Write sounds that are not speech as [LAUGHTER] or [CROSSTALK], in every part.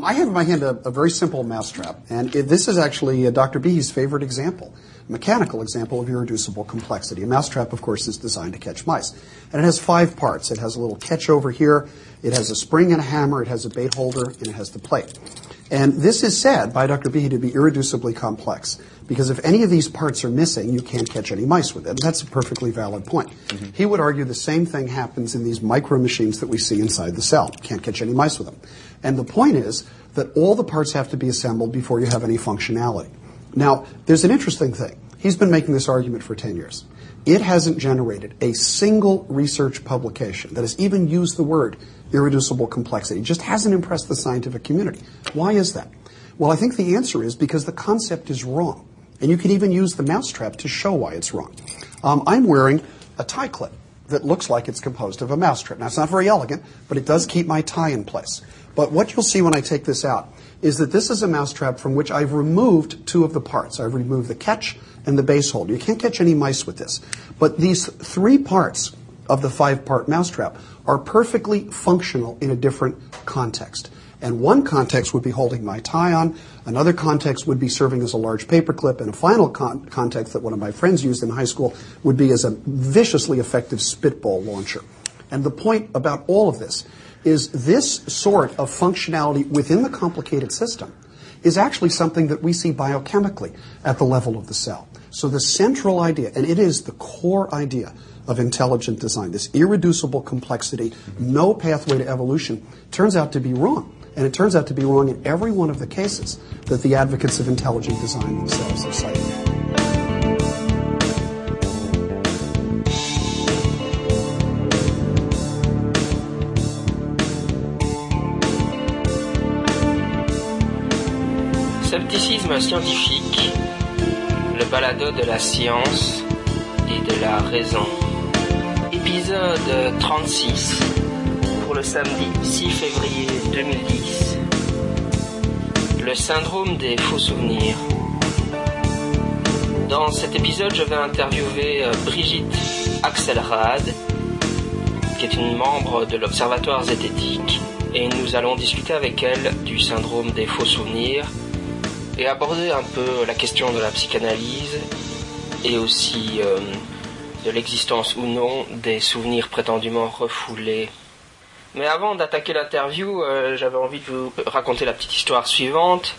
I have in my hand a, a very simple mousetrap, and it, this is actually uh, Dr. Behe's favorite example, mechanical example of irreducible complexity. A mousetrap, of course, is designed to catch mice. And it has five parts. It has a little catch over here, it has a spring and a hammer, it has a bait holder, and it has the plate. And this is said by Dr. Behe to be irreducibly complex because if any of these parts are missing, you can't catch any mice with it. And that's a perfectly valid point. Mm-hmm. He would argue the same thing happens in these micro machines that we see inside the cell. Can't catch any mice with them. And the point is that all the parts have to be assembled before you have any functionality. Now, there's an interesting thing. He's been making this argument for 10 years. It hasn't generated a single research publication that has even used the word irreducible complexity. It just hasn't impressed the scientific community. Why is that? Well, I think the answer is because the concept is wrong. And you can even use the mousetrap to show why it's wrong. Um, I'm wearing a tie clip that looks like it's composed of a mousetrap. Now, it's not very elegant, but it does keep my tie in place. But what you'll see when I take this out is that this is a mousetrap from which I've removed two of the parts. I've removed the catch and the base holder. You can't catch any mice with this. But these three parts of the five part mousetrap are perfectly functional in a different context. And one context would be holding my tie on, another context would be serving as a large paperclip, and a final con- context that one of my friends used in high school would be as a viciously effective spitball launcher. And the point about all of this is this sort of functionality within the complicated system is actually something that we see biochemically at the level of the cell. So the central idea, and it is the core idea of intelligent design, this irreducible complexity, no pathway to evolution, turns out to be wrong. And it turns out to be wrong in every one of the cases that the advocates of intelligent design themselves have cited. Scientifique, le balado de la science et de la raison. Épisode 36 pour le samedi 6 février 2010. Le syndrome des faux souvenirs. Dans cet épisode, je vais interviewer euh, Brigitte Axelrad, qui est une membre de l'Observatoire zététique, et nous allons discuter avec elle du syndrome des faux souvenirs et aborder un peu la question de la psychanalyse et aussi euh, de l'existence ou non des souvenirs prétendument refoulés mais avant d'attaquer l'interview, euh, j'avais envie de vous raconter la petite histoire suivante.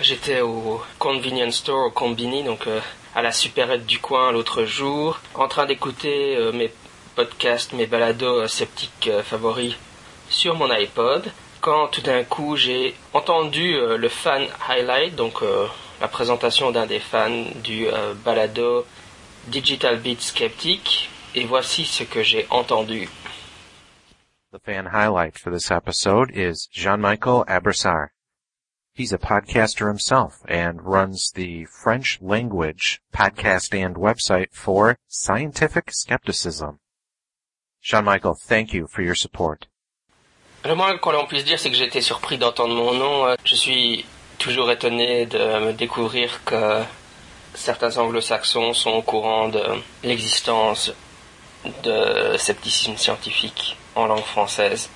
J'étais au convenience store, au combini, donc euh, à la supérette du coin l'autre jour, en train d'écouter mes podcasts, mes balados sceptiques favoris sur mon iPod, quand tout d'un coup j'ai entendu le fan highlight, donc la présentation d'un des fans du balado Digital Beat Skeptic, et voici ce que j'ai entendu. The fan highlight for this episode is Jean-Michel Abrissard. He's a podcaster himself and runs the French language podcast and website for scientific skepticism. Jean-Michel, thank you for your support. Le moins qu'on puisse dire, c'est que été surpris d'entendre mon nom. Je suis toujours étonné de me découvrir que certains anglo-saxons sont au courant de l'existence de scepticisme scientifique en langue française.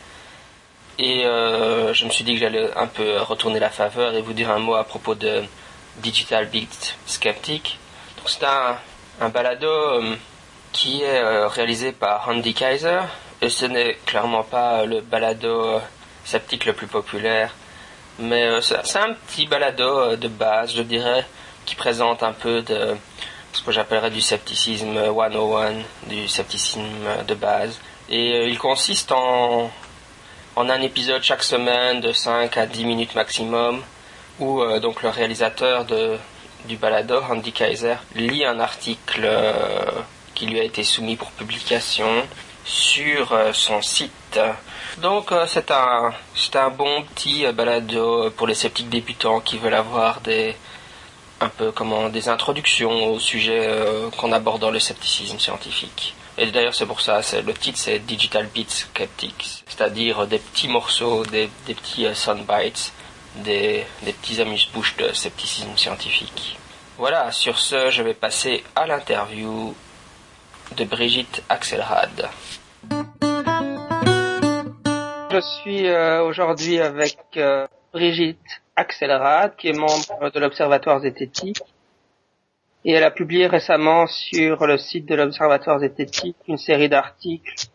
Et euh, je me suis dit que j'allais un peu retourner la faveur et vous dire un mot à propos de Digital Beat Skeptic. C'est un, un, balado euh, qui est euh, réalisé par Andy Kaiser et ce n'est clairement pas le balado sceptique le plus populaire, mais c'est un petit balado de base, je dirais, qui présente un peu de ce que j'appellerais du scepticisme 101, du scepticisme de base. Et euh, il consiste en, en un épisode chaque semaine de 5 à 10 minutes maximum, où euh, donc le réalisateur du balado, Andy Kaiser, lit un article euh, qui lui a été soumis pour publication sur son site. Donc c'est un, un bon petit balado pour les sceptiques débutants qui veulent avoir des, un peu comment des introductions au sujet qu'on aborde dans le scepticisme scientifique. Et d'ailleurs, c'est pour ça, le titre c'est Digital Beats Skeptics, c'est-à-dire des petits morceaux, des, petits uh, soundbites, des, des petits amuse-bouches de scepticisme scientifique. Voilà, sur ce, je vais passer à l'interview de Brigitte Axelrad. Je suis euh, aujourd'hui avec euh, Brigitte Axelrad, qui est membre de l'Observatoire zététique. Et elle a publié récemment sur le site de l'Observatoire zététique une série d'articles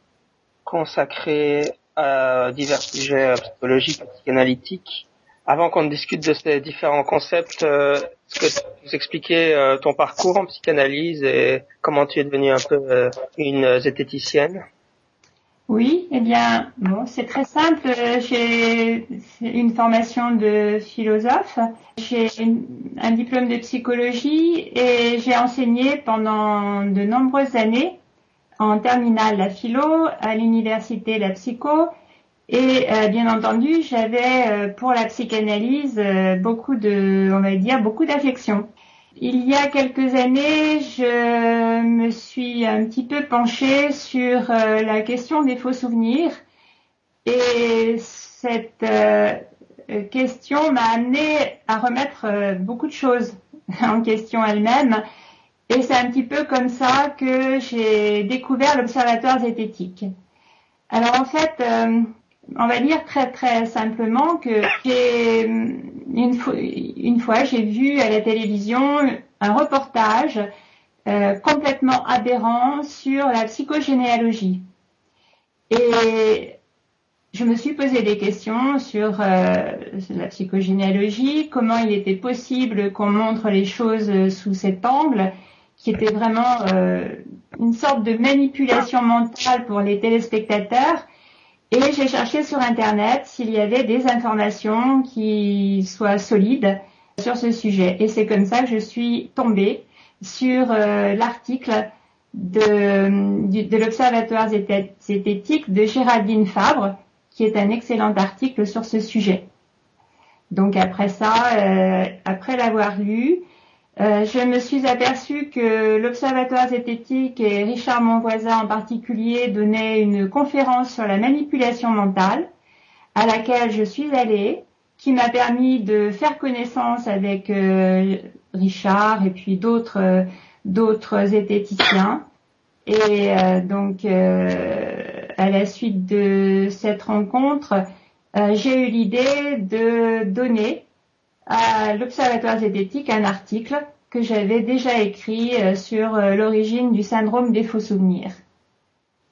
consacrés à divers sujets psychologiques et psychanalytiques. Avant qu'on discute de ces différents concepts, euh, est-ce que tu peux nous expliquer ton parcours en psychanalyse et comment tu es devenue un peu une zététicienne? Oui, eh bien, bon, c'est très simple. J'ai une formation de philosophe, j'ai un diplôme de psychologie et j'ai enseigné pendant de nombreuses années en terminale la philo, à l'université la psycho et euh, bien entendu, j'avais euh, pour la psychanalyse euh, beaucoup de, on va dire, beaucoup d'affection. Il y a quelques années, je me suis un petit peu penchée sur la question des faux souvenirs et cette question m'a amené à remettre beaucoup de choses [LAUGHS] en question elle-même et c'est un petit peu comme ça que j'ai découvert l'observatoire zététique. Alors en fait, on va dire très très simplement que j'ai une, fois, une fois j'ai vu à la télévision un reportage euh, complètement aberrant sur la psychogénéalogie. Et je me suis posé des questions sur euh, la psychogénéalogie, comment il était possible qu'on montre les choses sous cet angle, qui était vraiment euh, une sorte de manipulation mentale pour les téléspectateurs et j'ai cherché sur Internet s'il y avait des informations qui soient solides sur ce sujet. Et c'est comme ça que je suis tombée sur euh, l'article de, l'Observatoire zététique de Géraldine Fabre, qui est un excellent article sur ce sujet. Donc après ça, euh, après l'avoir lu, euh, je me suis aperçue que l'Observatoire zététique et Richard Monvoisin en particulier donnaient une conférence sur la manipulation mentale à laquelle je suis allée, qui m'a permis de faire connaissance avec euh, Richard et puis d'autres euh, d'autres zététiciens. Et donc à la suite de cette rencontre, j'ai eu l'idée de donner à l'Observatoire zététique un article que j'avais déjà écrit euh, sur euh, l'origine du syndrome des faux souvenirs.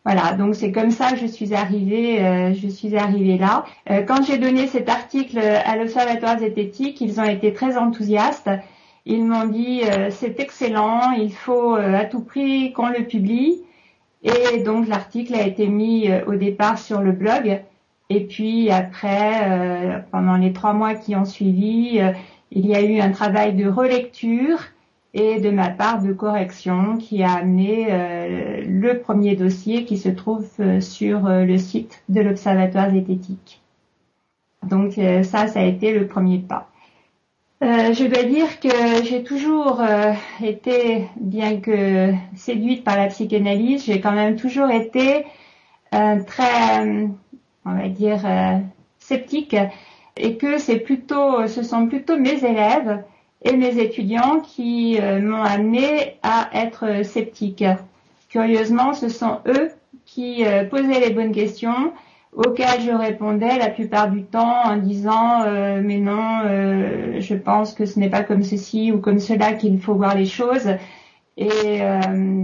Voilà, donc c'est comme ça que je suis arrivée, euh, je suis arrivée là. quand j'ai donné cet article à l'Observatoire zététique, ils ont été très enthousiastes. Ils m'ont dit c'est excellent, il faut à tout prix qu'on le publie. Et donc l'article a été mis au départ sur le blog et puis après, euh, pendant les trois mois qui ont suivi, euh, il y a eu un travail de relecture et de ma part de correction qui a amené euh, le premier dossier qui se trouve sur le site de l'Observatoire zététique. Donc ça, ça a été le premier pas. je dois dire que j'ai toujours été, bien que séduite par la psychanalyse, j'ai quand même toujours été très on va dire, euh, sceptique et que c'est plutôt, ce sont plutôt mes élèves et mes étudiants qui euh, m'ont amené à être sceptique. Curieusement, ce sont eux qui euh, posaient les bonnes questions auxquelles je répondais la plupart du temps en disant mais non, je pense que ce n'est pas comme ceci ou comme cela qu'il faut voir les choses. Et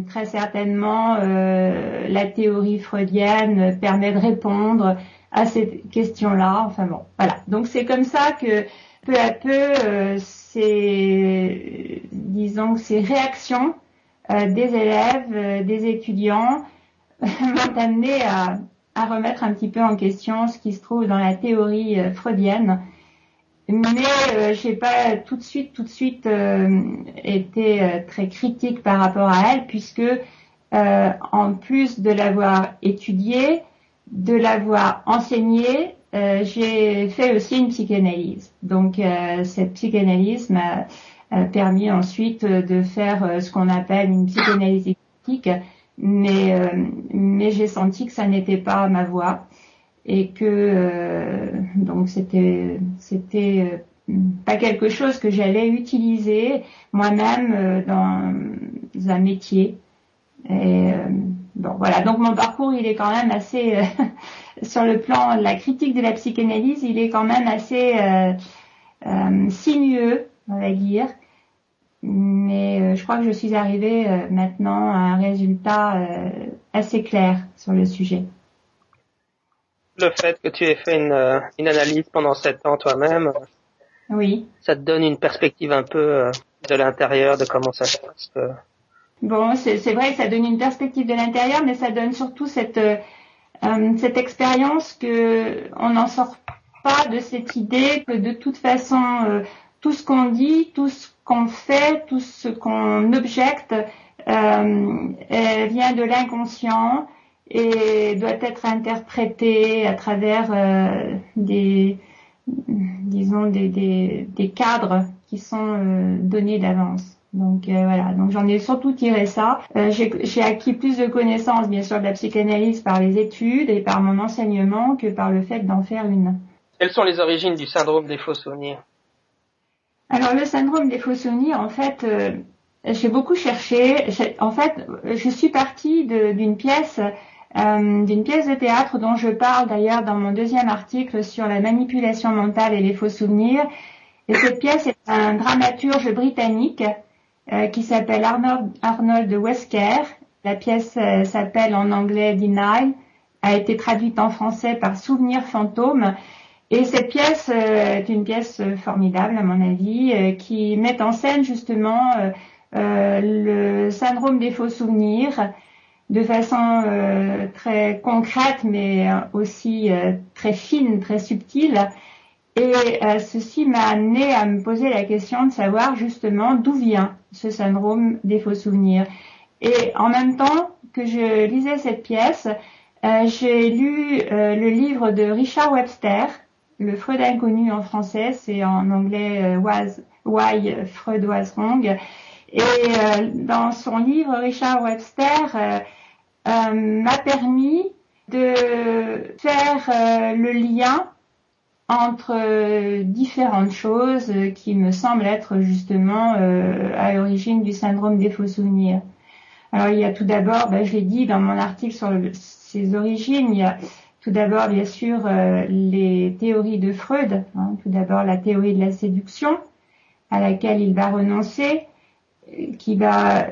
très certainement, la théorie freudienne permet de répondre à cette question-là. Enfin bon, voilà. Donc c'est comme ça que peu à peu, euh, ces, disons, ces réactions euh, des élèves, euh, des étudiants [LAUGHS] m'ont amené à, remettre un petit peu en question ce qui se trouve dans la théorie freudienne. Mais j'ai pas tout de suite, tout de suite été très critique par rapport à elle, puisque en plus de l'avoir étudiée, de l'avoir enseigné, euh, j'ai fait aussi une psychanalyse. Donc euh, cette psychanalyse m'a permis ensuite de faire euh, ce qu'on appelle une psychanalyse éthique, mais mais j'ai senti que ça n'était pas ma voie et que donc c'était c'était pas quelque chose que j'allais utiliser moi-même dans un métier. Et bon, voilà. Donc mon parcours, il est quand même assez, [LAUGHS] sur le plan de la critique de la psychanalyse, il est quand même assez sinueux, on va dire. Mais je crois que je suis arrivée maintenant à un résultat assez clair sur le sujet le fait que tu aies fait une, euh, une analyse pendant sept ans toi-même, oui. ça te donne une perspective un peu euh, de l'intérieur de comment ça se passe. Bon, c'est vrai que ça donne une perspective de l'intérieur, mais ça donne surtout cette euh, cette expérience que on n'en sort pas de cette idée que de toute façon tout ce qu'on dit, tout ce qu'on fait, tout ce qu'on objecte vient de l'inconscient et doit être interprété à travers euh, des disons des, des, des, cadres qui sont euh, donnés d'avance. Donc euh, voilà, donc j'en ai surtout tiré ça. J'ai acquis plus de connaissances bien sûr de la psychanalyse par les études et par mon enseignement que par le fait d'en faire une. Quelles sont les origines du syndrome des faux souvenirs? Alors le syndrome des faux souvenirs, en fait, j'ai beaucoup cherché. En fait, je suis partie d'une pièce d'une pièce de théâtre dont je parle d'ailleurs dans mon deuxième article sur la manipulation mentale et les faux souvenirs. Et cette pièce est un dramaturge britannique euh, qui s'appelle Arnold, Arnold Wesker. La pièce euh, s'appelle en anglais Deny, a été traduite en français par Souvenir fantôme. Et cette pièce est une pièce formidable à mon avis, qui met en scène justement le syndrome des faux souvenirs de façon euh, très concrète, mais aussi euh, très fine, très subtile. Et euh, ceci m'a amené à me poser la question de savoir justement d'où vient ce syndrome des faux souvenirs. Et en même temps que je lisais cette pièce, j'ai lu le livre de Richard Webster, Le Freud inconnu en français, c'est en anglais Why Freud Was Wrong. Et dans son livre, Richard Webster euh, m'a permis de faire euh, le lien entre euh, différentes choses qui me semblent être justement à l'origine du syndrome des faux souvenirs. Alors il y a tout d'abord, ben, je l'ai dit dans mon article sur ses origines, il y a tout d'abord bien sûr les théories de Freud, hein. tout d'abord la théorie de la séduction à laquelle il va renoncer, qui va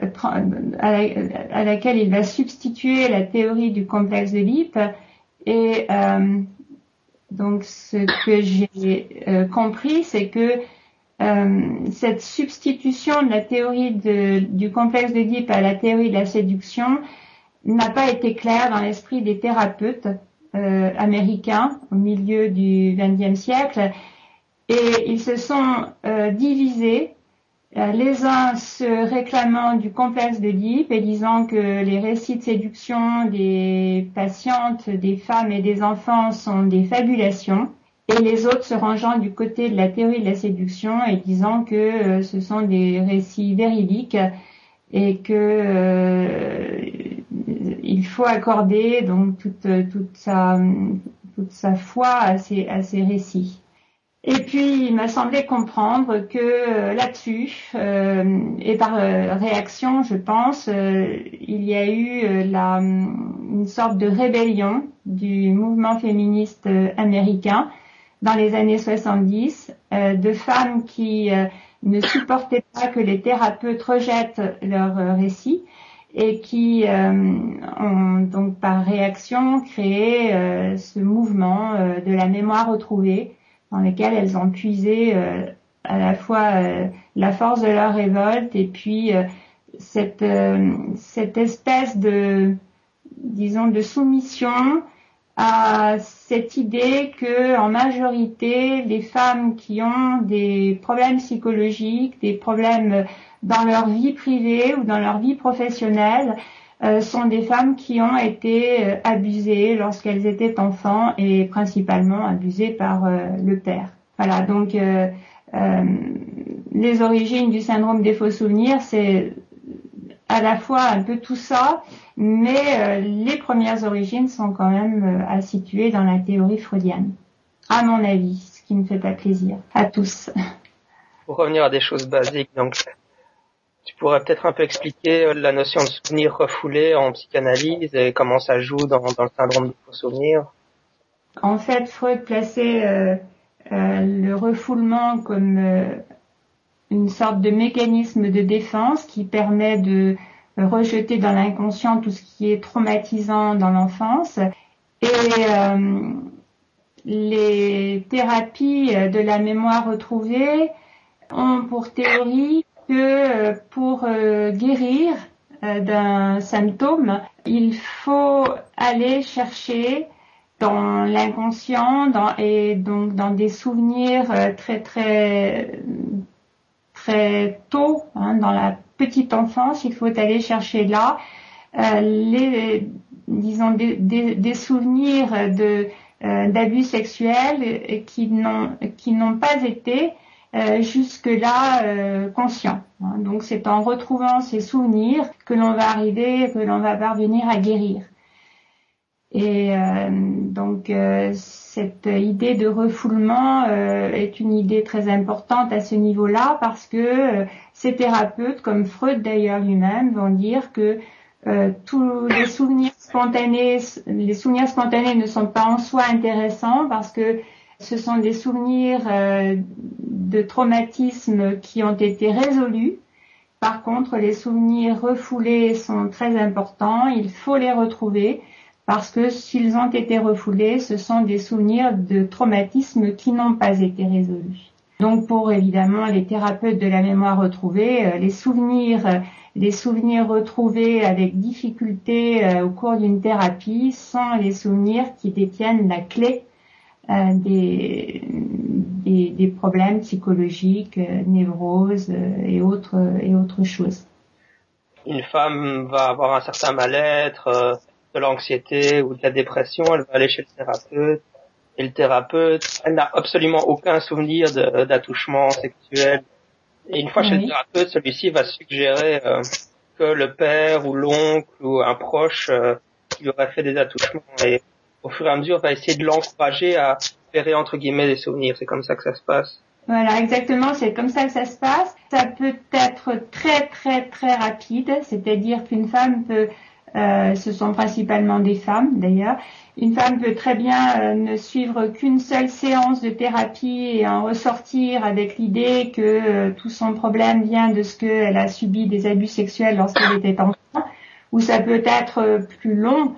à, laquelle il va substituer la théorie du complexe de Lip et euh, donc ce que j'ai euh, compris c'est que euh, cette substitution de la théorie du complexe de Lip à la théorie de la séduction n'a pas été claire dans l'esprit des thérapeutes américains au milieu du XXe siècle. Et ils se sont divisés les uns se réclamant du complexe d'Oedipe et disant que les récits de séduction des patientes, des femmes et des enfants sont des fabulations, et les autres se rangeant du côté de la théorie de la séduction et disant que euh, ce sont des récits véridiques et que euh, il faut accorder donc toute, sa foi à ces récits. Et puis, il m'a semblé comprendre que euh, là-dessus, euh, et par euh, réaction, je pense, il y a eu la, une sorte de rébellion du mouvement féministe américain dans les années 70, de femmes qui ne supportaient pas que les thérapeutes rejettent leurs récits et qui ont donc par réaction créé ce mouvement de la mémoire retrouvée dans lesquelles elles ont puisé euh, à la fois euh, la force de leur révolte et puis euh, cette, espèce de, de soumission à cette idée que, en majorité, les femmes qui ont des problèmes psychologiques, des problèmes dans leur vie privée ou dans leur vie professionnelle, sont des femmes qui ont été abusées lorsqu'elles étaient enfants et principalement abusées par le père. Voilà, donc euh, euh, les origines du syndrome des faux souvenirs, c'est à la fois un peu tout ça, mais euh, les premières origines sont quand même à situer dans la théorie freudienne, à mon avis, ce qui ne fait pas plaisir à tous. Pour revenir à des choses basiques, donc pourrais peut-être un peu expliquer euh, la notion de souvenir refoulé en psychanalyse et comment ça joue dans, le syndrome de faux souvenir En fait, Freud plaçait euh, euh, le refoulement comme une sorte de mécanisme de défense qui permet de rejeter dans l'inconscient tout ce qui est traumatisant dans l'enfance. Et les thérapies de la mémoire retrouvée ont pour théorie que euh, pour euh, guérir euh, d'un symptôme, il faut aller chercher dans l'inconscient dans, et donc dans des souvenirs très très très tôt, hein, dans la petite enfance, il faut aller chercher là les disons des, souvenirs de d'abus sexuels qui n'ont qui n'ont pas été euh, jusque-là euh, conscient. Hein. Donc c'est en retrouvant ces souvenirs que l'on va arriver, que l'on va parvenir à guérir. Et euh, donc euh, cette idée de refoulement est une idée très importante à ce niveau-là parce que ces thérapeutes, comme Freud d'ailleurs lui-même, vont dire que tous les souvenirs spontanés, les souvenirs spontanés ne sont pas en soi intéressants parce que ce sont des souvenirs traumatismes qui ont été résolus. Par contre, les souvenirs refoulés sont très importants. Il faut les retrouver parce que s'ils ont été refoulés, ce sont des souvenirs de traumatismes qui n'ont pas été résolus. Donc pour évidemment les thérapeutes de la mémoire retrouvée, euh, les souvenirs, les souvenirs retrouvés avec difficulté euh, au cours d'une thérapie sont les souvenirs qui détiennent la clé euh, des, des, des, problèmes psychologiques, névroses et autres et autres choses. Une femme va avoir un certain mal-être de l'anxiété ou de la dépression, elle va aller chez le thérapeute. Et le thérapeute, elle n'a absolument aucun souvenir d'attouchement sexuel. Et une fois chez le thérapeute, celui-ci va suggérer euh, que le père ou l'oncle ou un proche euh, qui lui aurait fait des attouchements et au fur et à mesure va essayer de l'encourager à faire entre guillemets des souvenirs. C'est comme ça que ça se passe. Voilà, exactement, c'est comme ça que ça se passe. Ça peut être très très très rapide, c'est-à-dire qu'une femme peut euh, ce sont principalement des femmes d'ailleurs. Une femme peut très bien euh, ne suivre qu'une seule séance de thérapie et en ressortir avec l'idée que euh, tout son problème vient de ce qu'elle a subi des abus sexuels lorsqu'elle était enfant, ou ça peut être plus long.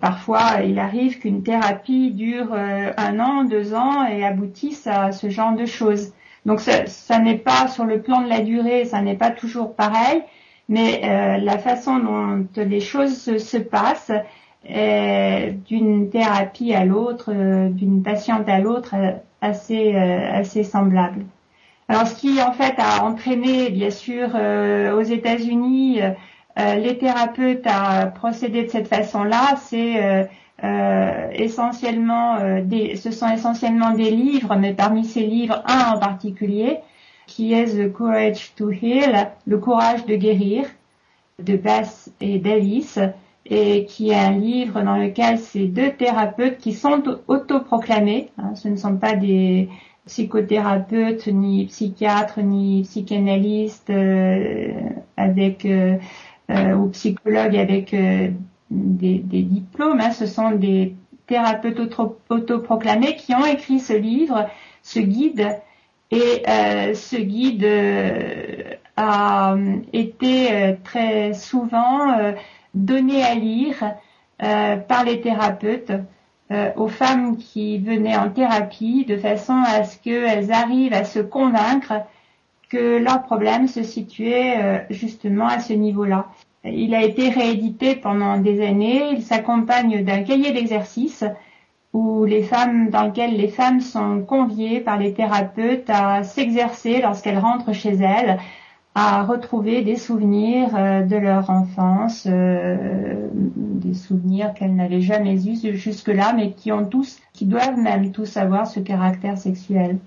Parfois, il arrive qu'une thérapie dure un an, deux ans et aboutisse à ce genre de choses. Donc ça, ça n'est pas sur le plan de la durée, ça n'est pas toujours pareil mais euh, la façon dont les choses se, passent est d'une thérapie à l'autre, euh, d'une patiente à l'autre, euh, assez assez semblable. Alors, ce qui en fait a entraîné, bien sûr, aux États-Unis, les thérapeutes à procéder de cette façon-là, c'est essentiellement des, ce sont essentiellement des livres, mais parmi ces livres, un en particulier, qui est The Courage to Heal, le courage de guérir, de Bass et Davis, et qui est un livre dans lequel ces deux thérapeutes qui sont autoproclamés, hein, ce ne sont pas des psychothérapeutes, ni psychiatres, ni psychanalystes euh, avec euh, euh, ou psychologues avec des, diplômes, hein, ce sont des thérapeutes autoproclamés qui ont écrit ce livre, ce guide. Et euh, ce guide euh, a euh, été très souvent donné à lire par les thérapeutes aux femmes qui venaient en thérapie de façon à ce qu'elles arrivent à se convaincre que leur problème se situait justement à ce niveau-là. Il a été réédité pendant des années, il s'accompagne d'un cahier d'exercice où les femmes, dans lequel les femmes sont conviées par les thérapeutes à s'exercer lorsqu'elles rentrent chez elles, à retrouver des souvenirs euh, de leur enfance, euh, des souvenirs qu'elles n'avaient jamais eus jusque-là, mais qui ont tous, qui doivent même tous avoir ce caractère sexuel.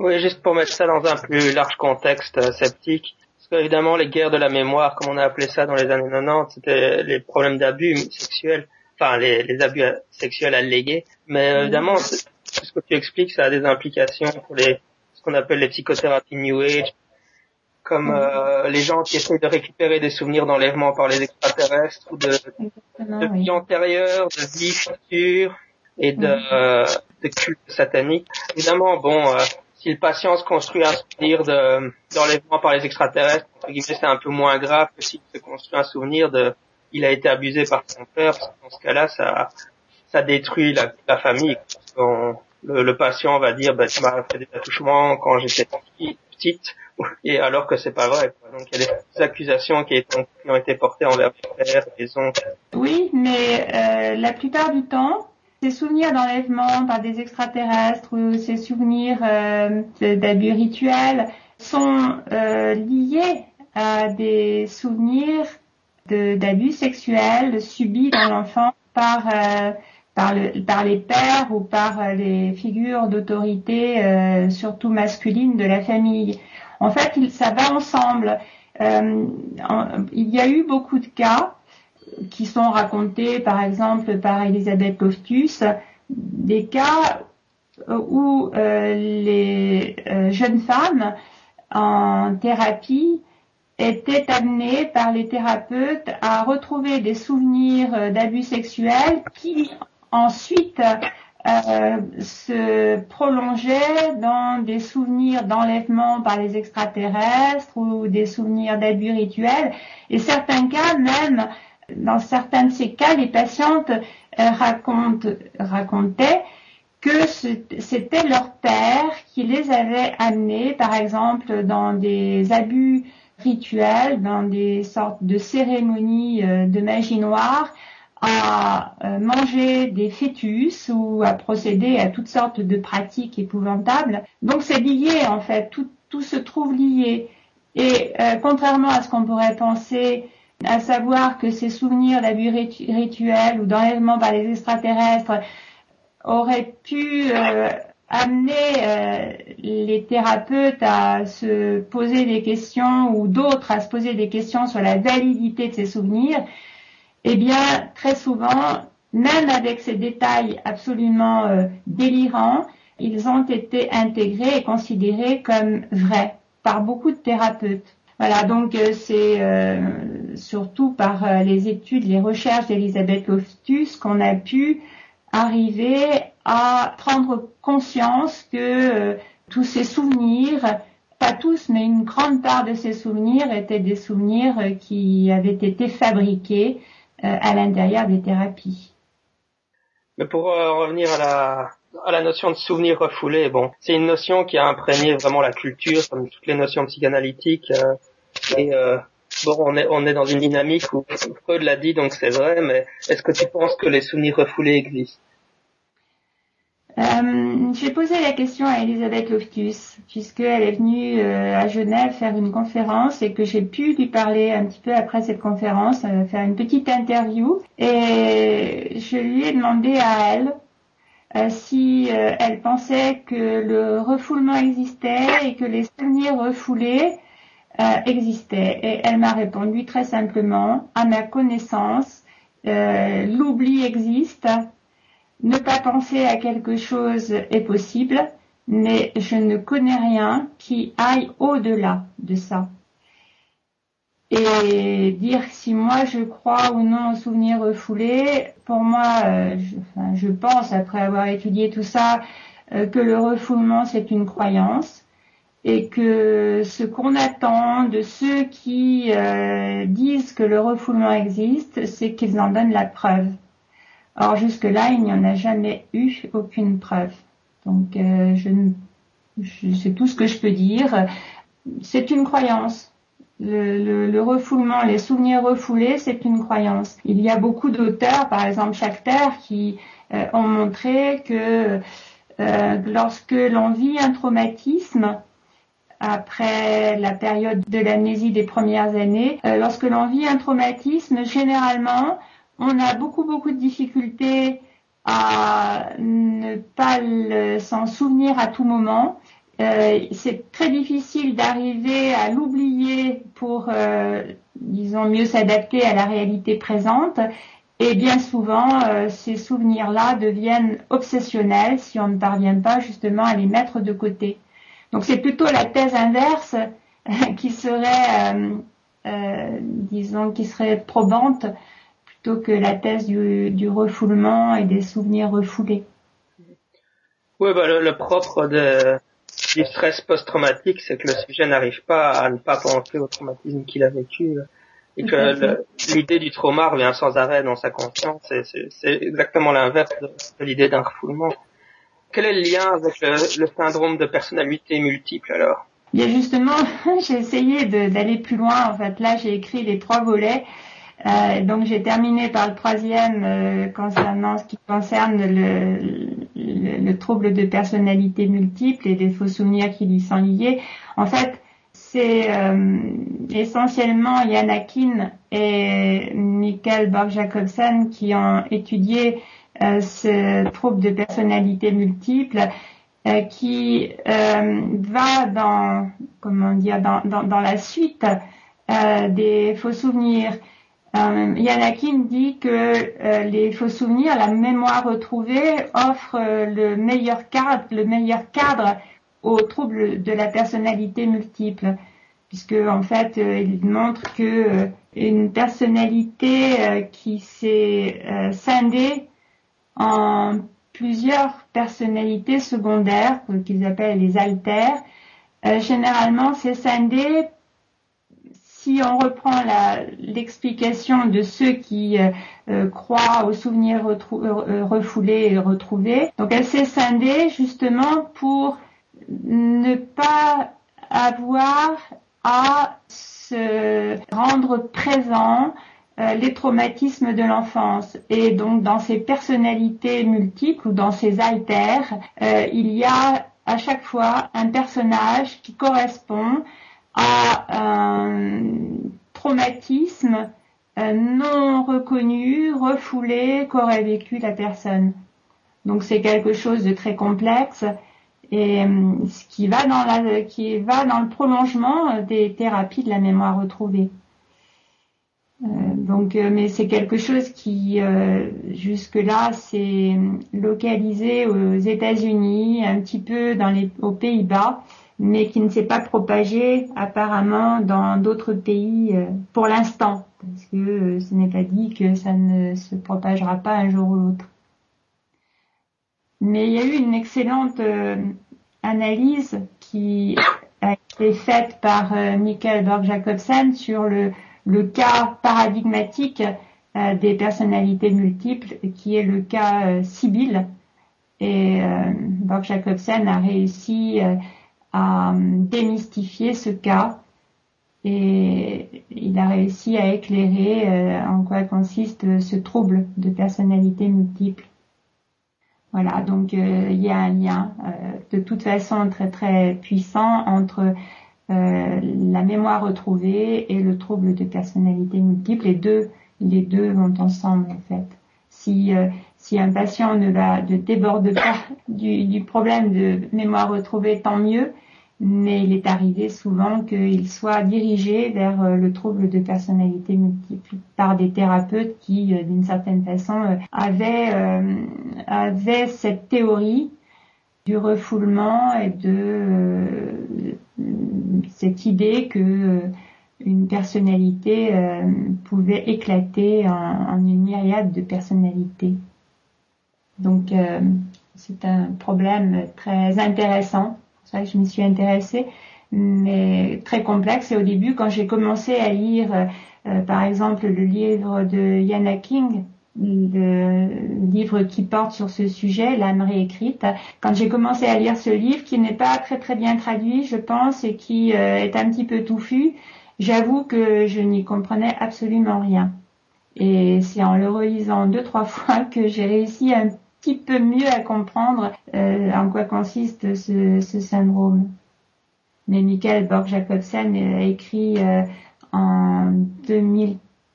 Oui, juste pour mettre ça dans un plus large contexte euh, sceptique, parce qu'évidemment les guerres de la mémoire, comme on a appelé ça dans les années 90, c'était les problèmes d'abus sexuels enfin les, les abus sexuels allégués. Mais euh, évidemment, ce que tu expliques, ça a des implications pour les ce qu'on appelle les psychothérapies New Age, comme euh, les gens qui essaient de récupérer des souvenirs d'enlèvement par les extraterrestres ou de, de vie antérieure, de vie future et de, euh, de culte satanique. Évidemment, bon, euh, si le patient se construit un souvenir d'enlèvement par les extraterrestres, c'est un peu moins grave que s'il se construit un souvenir de il a été abusé par son père. Dans ce cas-là, ça, ça détruit la, famille. le, patient va dire, ben, tu m'as fait des attouchements quand j'étais petite, et alors que c'est pas vrai. Donc il y a des accusations qui, ont été portées envers les pères, les oncles. Oui, mais euh, la plupart du temps, ces souvenirs d'enlèvement par des extraterrestres ou ces souvenirs euh, d'abus rituels sont euh, liés à des souvenirs d'abus sexuels subis dans l'enfant par euh, par, le, par les pères ou par les figures d'autorité, surtout masculines de la famille. En fait, ça va ensemble. Il y a eu beaucoup de cas qui sont racontés, par exemple, par Elisabeth Loftus, des cas où euh, les euh, jeunes femmes en thérapie étaient amenées par les thérapeutes à retrouver des souvenirs d'abus sexuels qui ensuite euh, se prolongeait dans des souvenirs d'enlèvement par les extraterrestres ou des souvenirs d'abus rituels. Et certains cas, même dans certains de ces cas, les patientes euh, racontaient que c'était leur père qui les avait amenés, par exemple, dans des abus rituels, dans des sortes de cérémonies euh, de magie noire, à euh, manger des fœtus ou à procéder à toutes sortes de pratiques épouvantables. Donc c'est lié en fait, tout, se trouve lié. Et contrairement à ce qu'on pourrait penser, à savoir que ces souvenirs d'abus rituels ou d'enlèvement par les extraterrestres auraient pu euh, amener les thérapeutes à se poser des questions ou d'autres à se poser des questions sur la validité de ces souvenirs, eh bien, très souvent, même avec ces détails absolument euh, délirants, ils ont été intégrés et considérés comme vrais par beaucoup de thérapeutes. Voilà, donc euh, c'est euh, surtout par les études, les recherches d'Elisabeth Loftus qu'on a pu arriver à prendre conscience que tous ces souvenirs, pas tous, mais une grande part de ces souvenirs étaient des souvenirs qui avaient été fabriqués euh, à l'intérieur des thérapies. Mais pour euh, revenir à la, à la notion de souvenir refoulé, bon, c'est une notion qui a imprégné vraiment la culture, comme toutes les notions psychanalytiques. Euh, et bon, on est, on est dans une dynamique où Freud l'a dit, donc c'est vrai, mais est-ce que tu penses que les souvenirs refoulés existent? Euh, J'ai posé la question à Elisabeth Loftus, puisqu'elle est venue euh, à Genève faire une conférence et que j'ai pu lui parler un petit peu après cette conférence, euh, faire une petite interview. Et je lui ai demandé à elle euh, si elle pensait que le refoulement existait et que les souvenirs refoulés existaient. Et elle m'a répondu très simplement, à ma connaissance, l'oubli existe ne pas penser à quelque chose est possible, mais je ne connais rien qui aille au-delà de ça. Et dire si moi je crois ou non aux souvenirs refoulés, pour moi, euh, je, pense, après avoir étudié tout ça, euh, que le refoulement c'est une croyance et que ce qu'on attend de ceux qui euh, disent que le refoulement existe, c'est qu'ils en donnent la preuve. Or jusque-là, il n'y en a jamais eu aucune preuve. Donc euh, je, je c'est tout ce que je peux dire. C'est une croyance. Le, le, refoulement, les souvenirs refoulés, c'est une croyance. Il y a beaucoup d'auteurs, par exemple Schachter, qui euh, ont montré que euh, lorsque l'on vit un traumatisme, après la période de l'amnésie des premières années, lorsque l'on vit un traumatisme, généralement, on a beaucoup beaucoup de difficultés à ne pas s'en souvenir à tout moment. Euh, c'est très difficile d'arriver à l'oublier pour, euh, disons, mieux s'adapter à la réalité présente. Et bien souvent, euh, ces souvenirs-là deviennent obsessionnels si on ne parvient pas justement à les mettre de côté. Donc c'est plutôt la thèse inverse [LAUGHS] qui serait, disons, qui serait probante plutôt que la thèse du, refoulement et des souvenirs refoulés. Oui, bah, le, propre de, du stress post-traumatique, c'est que le sujet n'arrive pas à ne pas penser au traumatisme qu'il a vécu et que l'idée du trauma revient sans arrêt dans sa conscience. C'est exactement l'inverse de, l'idée d'un refoulement. Quel est le lien avec le, syndrome de personnalité multiple alors? Bien justement, [LAUGHS] j'ai essayé d'aller plus loin. En fait, là, j'ai écrit les trois volets euh, donc j'ai terminé par le troisième euh, concernant ce qui concerne le, le, trouble de personnalité multiple et des faux souvenirs qui lui sont liés. En fait, c'est euh, essentiellement Yanakin et Michael Borg-Jacobsen qui ont étudié ce trouble de personnalité multiple qui va dans comment dire dans, dans, dans la suite des faux souvenirs. Euh, Yanakin dit que euh, les faux souvenirs, la mémoire retrouvée, offre euh, le meilleur cadre, le meilleur cadre aux troubles de la personnalité multiple, puisque en fait, il montre que une personnalité qui s'est scindée en plusieurs personnalités secondaires, qu'ils appellent les altères, généralement c'est scindé si on reprend l'explication de ceux qui euh, euh, croient aux souvenirs euh, refoulés et retrouvés, donc elle s'est scindée justement pour ne pas avoir à se rendre présent les traumatismes de l'enfance. Et donc dans ces personnalités multiples ou dans ces altères, il y a à chaque fois un personnage qui correspond à un traumatisme euh, non reconnu, refoulé qu'aurait vécu la personne. Donc c'est quelque chose de très complexe et euh, ce qui va dans le prolongement des thérapies de la mémoire retrouvée. Euh, donc, mais c'est quelque chose qui jusque là s'est localisé aux États-Unis, un petit peu dans les, aux Pays-Bas, mais qui ne s'est pas propagé apparemment dans d'autres pays euh, pour l'instant, parce que euh, ce n'est pas dit que ça ne se propagera pas un jour ou l'autre. Mais il y a eu une excellente euh, analyse qui a été faite par Michael Borg-Jacobsen sur le, le, cas paradigmatique des personnalités multiples, qui est le cas Sibyl. Et Borg-Jacobsen a réussi à démystifier ce cas et il a réussi à éclairer euh, en quoi consiste ce trouble de personnalité multiple. Voilà, donc euh, il y a un lien euh, de toute façon très très puissant entre la mémoire retrouvée et le trouble de personnalité multiple. Les deux, les deux vont ensemble en fait. Si si un patient ne va déborde pas [LAUGHS] du, problème de mémoire retrouvée, tant mieux mais il est arrivé souvent qu'il soit dirigé vers euh, le trouble de personnalité multiple par des thérapeutes qui, euh, d'une certaine façon, euh, avaient cette théorie du refoulement et de cette idée que une personnalité pouvait éclater en, une myriade de personnalités. Donc c'est un problème très intéressant ça je m'y suis intéressée, mais très complexe. Et au début, quand j'ai commencé à lire, euh, par exemple, le livre de Yana King, le livre qui porte sur ce sujet, l'âme réécrite. Quand j'ai commencé à lire ce livre, qui n'est pas très très bien traduit, je pense, et qui euh, est un petit peu touffu, j'avoue que je n'y comprenais absolument rien. Et c'est en le relisant deux trois [LAUGHS] fois que j'ai réussi un petit peu mieux à comprendre euh, en quoi consiste ce, syndrome. Mais Michael Borg-Jacobsen a écrit euh, en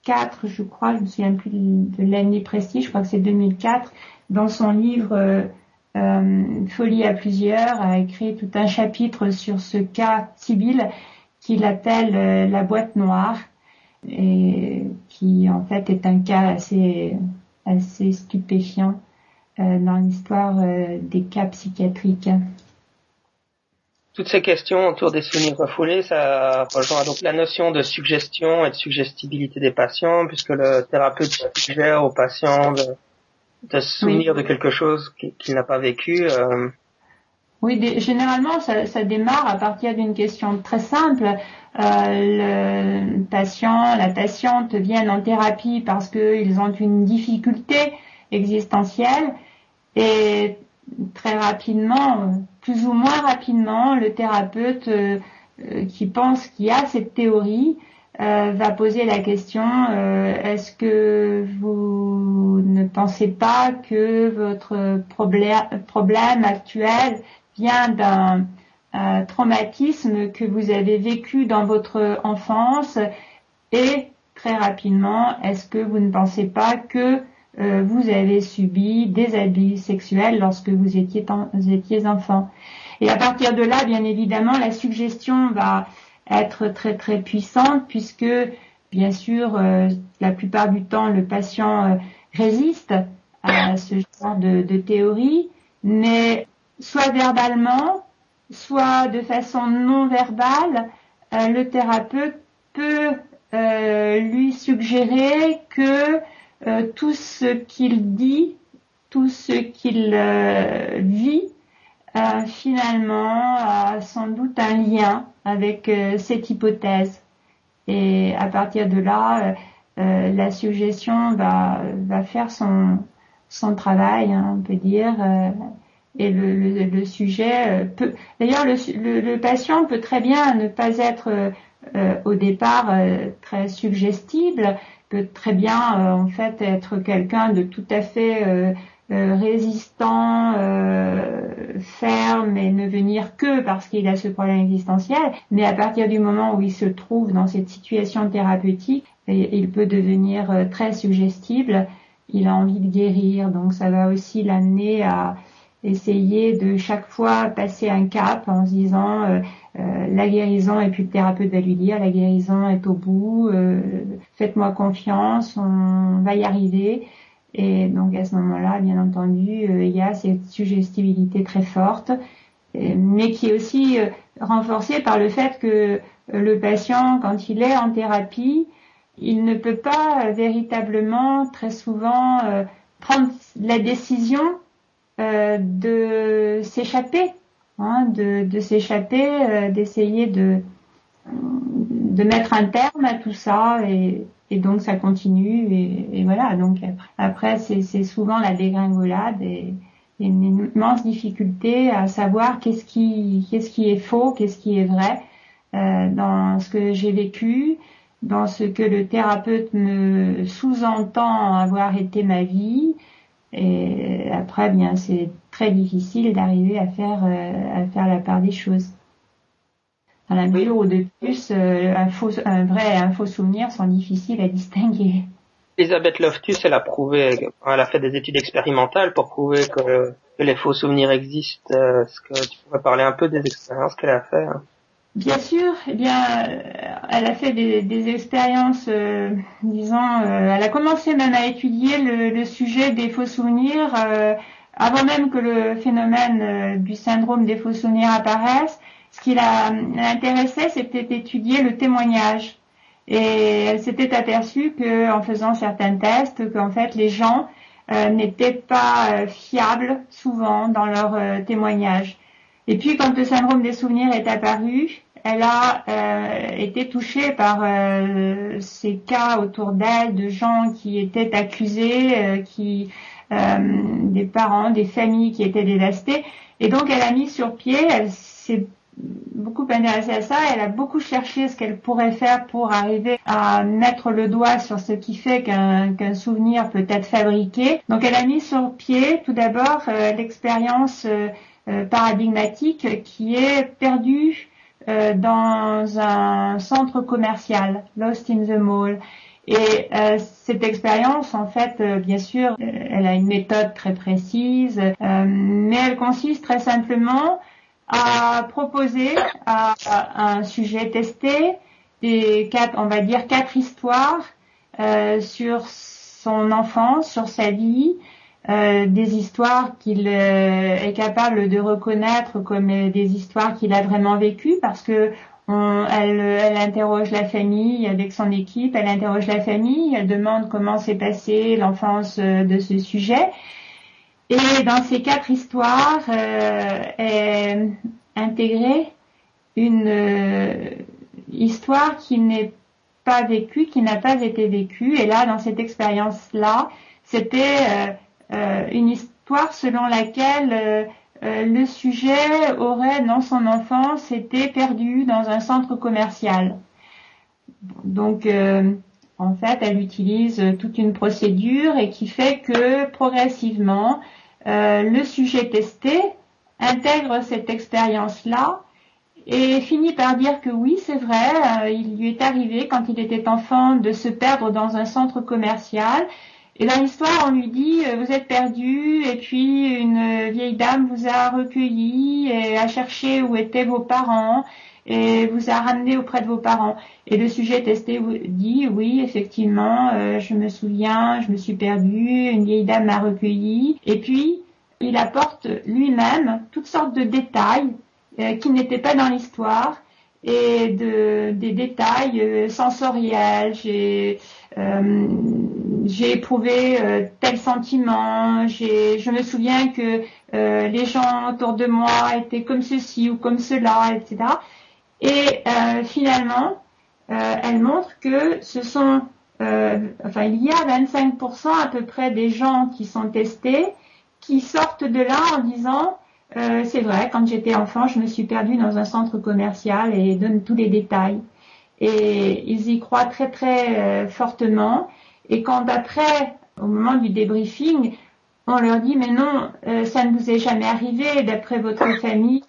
2004, je crois, je me souviens plus de l'année précise, je crois que c'est 2004, dans son livre euh, Folie à plusieurs, a écrit tout un chapitre sur ce cas Sibyl qu'il appelle la boîte noire et qui en fait est un cas assez stupéfiant euh, dans l'histoire euh, des cas psychiatriques. Toutes ces questions autour des souvenirs refoulés, ça rejoint donc la notion de suggestion et de suggestibilité des patients, puisque le thérapeute suggère aux patients de, de se souvenir de quelque chose qu'il n'a pas vécu. Euh. Oui, généralement, ça, ça, démarre à partir d'une question très simple. Euh, le patient, la patiente viennent en thérapie parce qu'ils ont une difficulté existentielle et très rapidement, plus ou moins rapidement, le thérapeute euh, euh, qui pense qu'il y a cette théorie euh, va poser la question est-ce que vous ne pensez pas que votre problème, actuel vient d'un traumatisme que vous avez vécu dans votre enfance et très rapidement est-ce que vous ne pensez pas que euh, vous avez subi des abus sexuels lorsque vous étiez, vous étiez enfant. Et à partir de là, bien évidemment, la suggestion va être très très puissante puisque, bien sûr, euh, la plupart du temps, le patient euh, résiste à ce genre de, de, théorie, mais soit verbalement, soit de façon non verbale, le thérapeute peut lui suggérer que euh, tout ce qu'il dit, tout ce qu'il euh, vit, euh, finalement a sans doute un lien avec cette hypothèse. Et à partir de là, la suggestion va, faire son, travail, hein, on peut dire. et le, sujet peut. D'ailleurs, le, le, patient peut très bien ne pas être au départ très suggestible, peut très bien euh, en fait être quelqu'un de tout à fait euh, euh, résistant, ferme et ne venir que parce qu'il a ce problème existentiel, mais à partir du moment où il se trouve dans cette situation thérapeutique, il peut devenir très suggestible, il a envie de guérir, donc ça va aussi l'amener à essayer de chaque fois passer un cap en se disant euh, euh, la guérison et puis le thérapeute va lui dire la guérison est au bout, euh, faites-moi confiance, on va y arriver. Et donc à ce moment-là, bien entendu, il y a cette suggestibilité très forte, mais qui est aussi renforcée par le fait que le patient, quand il est en thérapie, il ne peut pas véritablement très souvent prendre la décision euh, de s'échapper, hein, de, s'échapper, euh, d'essayer de, de mettre un terme à tout ça et, donc ça continue et, et voilà. Donc après c'est souvent la dégringolade et, une immense difficulté à savoir qu'est-ce qui qu'est-ce qui est faux, qu'est-ce qui est vrai euh, dans ce que j'ai vécu, dans ce que le thérapeute me sous-entend avoir été ma vie, et après, bien, c'est très difficile d'arriver à faire euh, à faire la part des choses. Dans la mesure où de plus, euh, un, faux, un vrai et un faux souvenir sont difficiles à distinguer. Elisabeth Loftus, elle a prouvé, elle a fait des études expérimentales pour prouver que, les faux souvenirs existent. Est-ce que tu pourrais parler un peu des expériences qu'elle a fait hein? Bien sûr, eh bien, euh, elle a fait des, expériences, euh, disons, euh, elle a commencé même à étudier le, sujet des faux souvenirs avant même que le phénomène du syndrome des faux souvenirs apparaisse. Ce qui l'a intéressé, c'était d'étudier le témoignage. Et elle s'était aperçue que, en faisant certains tests, qu'en fait les gens n'étaient pas fiables souvent dans leur témoignage. Et puis quand le syndrome des souvenirs est apparu, elle a euh, été touchée par euh, ces cas autour d'elle de gens qui étaient accusés, euh, qui des parents, des familles qui étaient dévastées. Et donc elle a mis sur pied, elle s'est beaucoup intéressée à ça, elle a beaucoup cherché ce qu'elle pourrait faire pour arriver à mettre le doigt sur ce qui fait qu'un souvenir peut être fabriqué. Donc elle a mis sur pied tout d'abord l'expérience paradigmatique qui est perdue euh, dans un centre commercial, Lost in the Mall. Et euh, cette expérience, en fait, euh, bien sûr, elle a une méthode très précise, mais elle consiste très simplement à proposer à, un sujet testé des quatre, on va dire quatre histoires sur son enfance, sur sa vie, des histoires qu'il est capable de reconnaître comme des histoires qu'il a vraiment vécues parce que elle, interroge la famille avec son équipe, elle interroge la famille, elle demande comment s'est passée l'enfance de ce sujet. Et dans ces quatre histoires euh, est intégrée une euh, histoire qui n'est pas vécue, qui n'a pas été vécue. Et là, dans cette expérience-là, c'était euh, une histoire selon laquelle le sujet aurait, dans son enfance, été perdu dans un centre commercial. Donc, en fait, elle utilise toute une procédure et qui fait que progressivement, euh, le sujet testé intègre cette expérience-là et finit par dire que oui, c'est vrai, euh, il lui est arrivé quand il était enfant de se perdre dans un centre commercial. Et dans l'histoire, on lui dit, euh, vous êtes perdu, et puis une vieille dame vous a recueilli et a cherché où étaient vos parents et vous a ramené auprès de vos parents. Et le sujet testé dit, oui, effectivement, euh, je me souviens, je me suis perdue, une vieille dame m'a recueilli. Et puis, il apporte lui-même toutes sortes de détails euh, qui n'étaient pas dans l'histoire et de, des détails euh, sensoriels. J'ai j'ai éprouvé tel sentiment. Je me souviens que les gens autour de moi étaient comme ceci ou comme cela, etc. Et euh, finalement, euh, elle montre que ce sont, euh, enfin, il y a 25% à peu près des gens qui sont testés qui sortent de là en disant c'est vrai, quand j'étais enfant, je me suis perdue dans un centre commercial et donnent tous les détails. Et ils y croient très très fortement. Et quand après, au moment du débriefing, on leur dit mais non, ça ne vous est jamais arrivé d'après votre famille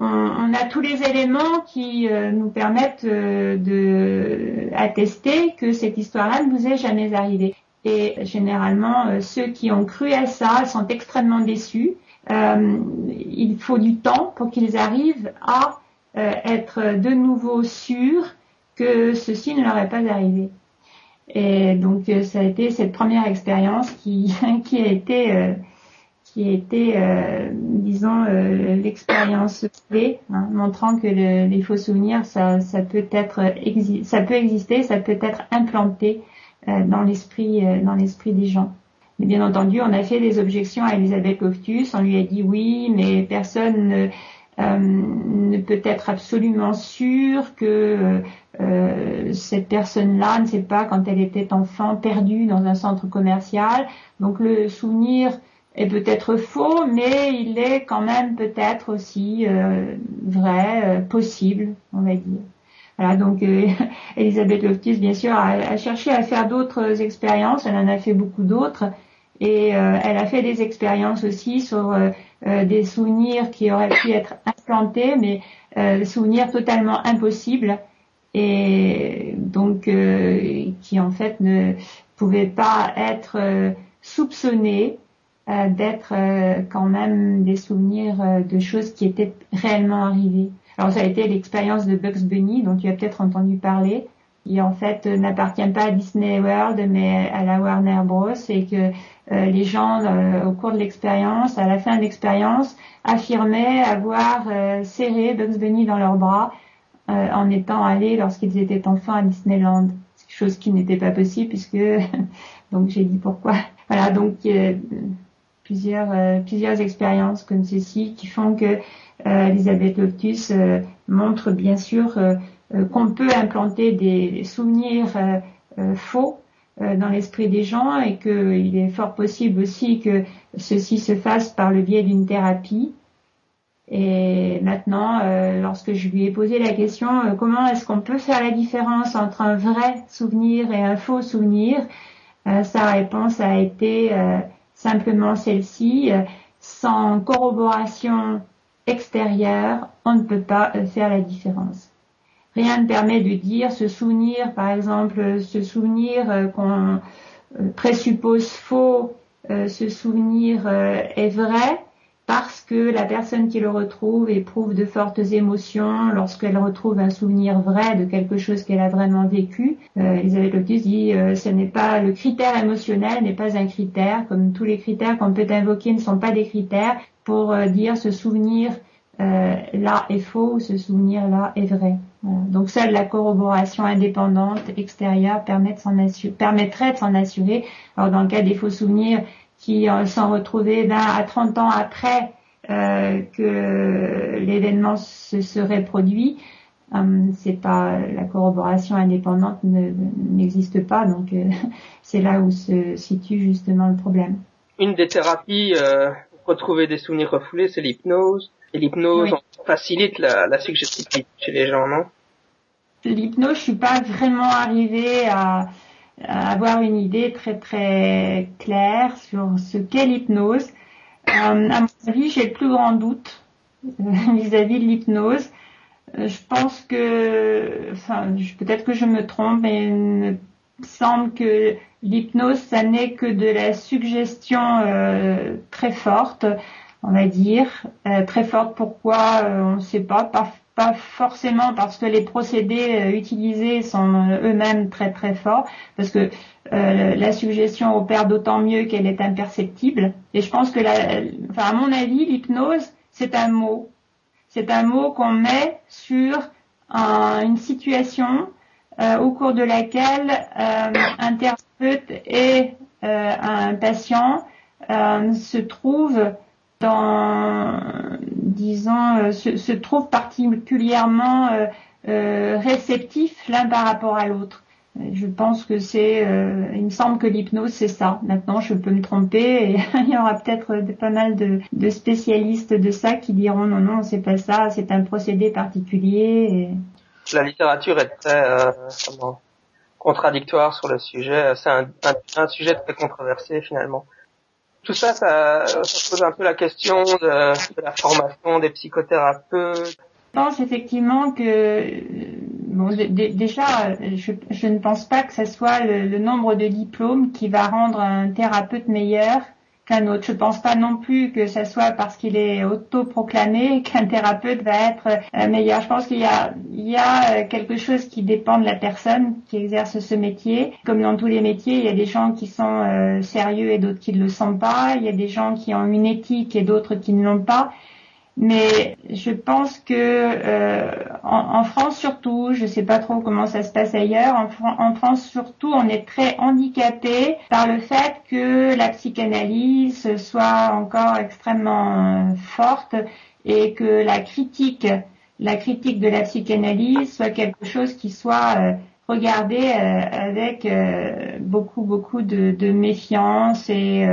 on, a tous les éléments qui euh, nous permettent euh, de attester que cette histoire-là ne vous est jamais arrivée. Et généralement, euh, ceux qui ont cru à ça sont extrêmement déçus. Il faut du temps pour qu'ils arrivent à être de nouveau sûrs que ceci ne leur est pas arrivé. Et donc, ça a été cette première expérience qui, [LAUGHS] a été qui était, euh, disons, euh, l'expérience clé, hein, montrant que les faux souvenirs, ça, peut ça peut exister, ça peut être implanté euh, dans l'esprit des gens. Mais bien entendu, on a fait des objections à Elisabeth Loftus. On lui a dit oui, mais personne ne, ne peut être absolument sûr que euh, cette personne-là ne sait pas quand elle était enfant perdue dans un centre commercial. Donc le souvenir est peut-être faux, mais il est quand même peut-être aussi euh, vrai, euh, possible, on va dire. Voilà, donc euh, [LAUGHS] Elisabeth Loftus, bien sûr, a, cherché à faire d'autres expériences, elle en a fait beaucoup d'autres, et elle a fait des expériences aussi sur des souvenirs qui auraient pu être implantés, mais souvenirs totalement impossibles, et donc qui en fait ne pouvaient pas être soupçonnés euh, d'être euh, quand même des souvenirs euh, de choses qui étaient réellement arrivées. Alors ça a été l'expérience de Bugs Bunny dont tu as peut-être entendu parler, qui en fait n'appartient pas à Disney World mais à la Warner Bros et que les gens au cours de l'expérience, à la fin de l'expérience, affirmaient avoir serré Bugs Bunny dans leurs bras en étant allés lorsqu'ils étaient enfants à Disneyland, chose qui n'était pas possible puisque [LAUGHS] donc j'ai dit pourquoi. Voilà donc plusieurs, euh, plusieurs expériences comme ceci qui font que euh, Elisabeth Loftus euh, montre bien sûr qu'on peut implanter des souvenirs faux dans l'esprit des gens et qu'il est fort possible aussi que ceci se fasse par le biais d'une thérapie. Et maintenant, lorsque je lui ai posé la question comment est-ce qu'on peut faire la différence entre un vrai souvenir et un faux souvenir, sa réponse a été simplement celle-ci, euh, sans corroboration extérieure, on ne peut pas euh, faire la différence. Rien ne permet de dire ce souvenir, par exemple, ce souvenir euh, qu'on présuppose faux, ce souvenir est vrai, parce que la personne qui le retrouve éprouve de fortes émotions lorsqu'elle retrouve un souvenir vrai de quelque chose qu'elle a vraiment vécu. Euh, Elisabeth Locus dit euh, ce n'est pas le critère émotionnel n'est pas un critère, comme tous les critères qu'on peut invoquer ne sont pas des critères pour euh, dire ce souvenir euh, là est faux ou ce souvenir là est vrai. Donc seule la corroboration indépendante extérieure permettrait de s'en assurer. Alors dans le cas des faux souvenirs, qui euh, sont retrouvés 20 à 30 ans après euh, que l'événement se serait produit. Euh, c'est pas la corroboration indépendante n'existe pas, donc euh, [LAUGHS] c'est là où se situe justement le problème. Une des thérapies euh, pour retrouver des souvenirs refoulés, c'est l'hypnose. L'hypnose facilite la, la suggestibilité chez les gens, non? L'hypnose, je suis pas vraiment arrivée à, avoir une idée très très claire sur ce qu'est l'hypnose. Euh, à mon avis, j'ai le plus grand doute euh, [LAUGHS] vis-à-vis de l'hypnose. Euh, je pense que, enfin, peut-être que je me trompe, mais il me semble que l'hypnose, ça n'est que de la suggestion très forte, on va dire, très forte. Pourquoi On ne sait pas. pas forcément parce que les procédés euh, utilisés sont euh, eux-mêmes très très forts, parce que euh, la suggestion opère d'autant mieux qu'elle est imperceptible. Et je pense que, à mon avis, l'hypnose, c'est un mot. C'est un mot qu'on met sur une situation au cours de laquelle un thérapeute et un patient se trouvent dans, disons, euh, se, se trouvent particulièrement euh, euh, réceptifs l'un par rapport à l'autre. Je pense que c'est, il me semble que l'hypnose c'est ça. Maintenant, je peux me tromper et [LAUGHS] il y aura peut-être pas mal de, de, spécialistes de ça qui diront non non c'est pas ça, c'est un procédé particulier. La littérature est très contradictoire sur le sujet. C'est un, un, sujet très controversé finalement tout ça, ça, pose un peu la question de, la formation des psychothérapeutes. Je pense effectivement que bon, déjà, je, ne pense pas que ce soit le, nombre de diplômes qui va rendre un thérapeute meilleur qu'un autre. Je pense pas non plus que ce soit parce qu'il est autoproclamé [LAUGHS] qu'un thérapeute va être euh, meilleur. Je pense qu'il y y a euh, quelque chose qui dépend de la personne qui exerce ce métier. Comme dans tous les métiers, il y a des gens qui sont euh, sérieux et d'autres qui ne le sont pas. Il y a des gens qui ont une éthique et d'autres qui ne l'ont pas. Mais je pense que euh, en, France surtout, je ne sais pas trop comment ça se passe ailleurs, en, en, France surtout, on est très handicapé par le fait que la psychanalyse soit encore extrêmement forte et que la critique, la critique de la psychanalyse soit quelque chose qui soit euh, regardé euh, avec euh, beaucoup beaucoup de, de méfiance et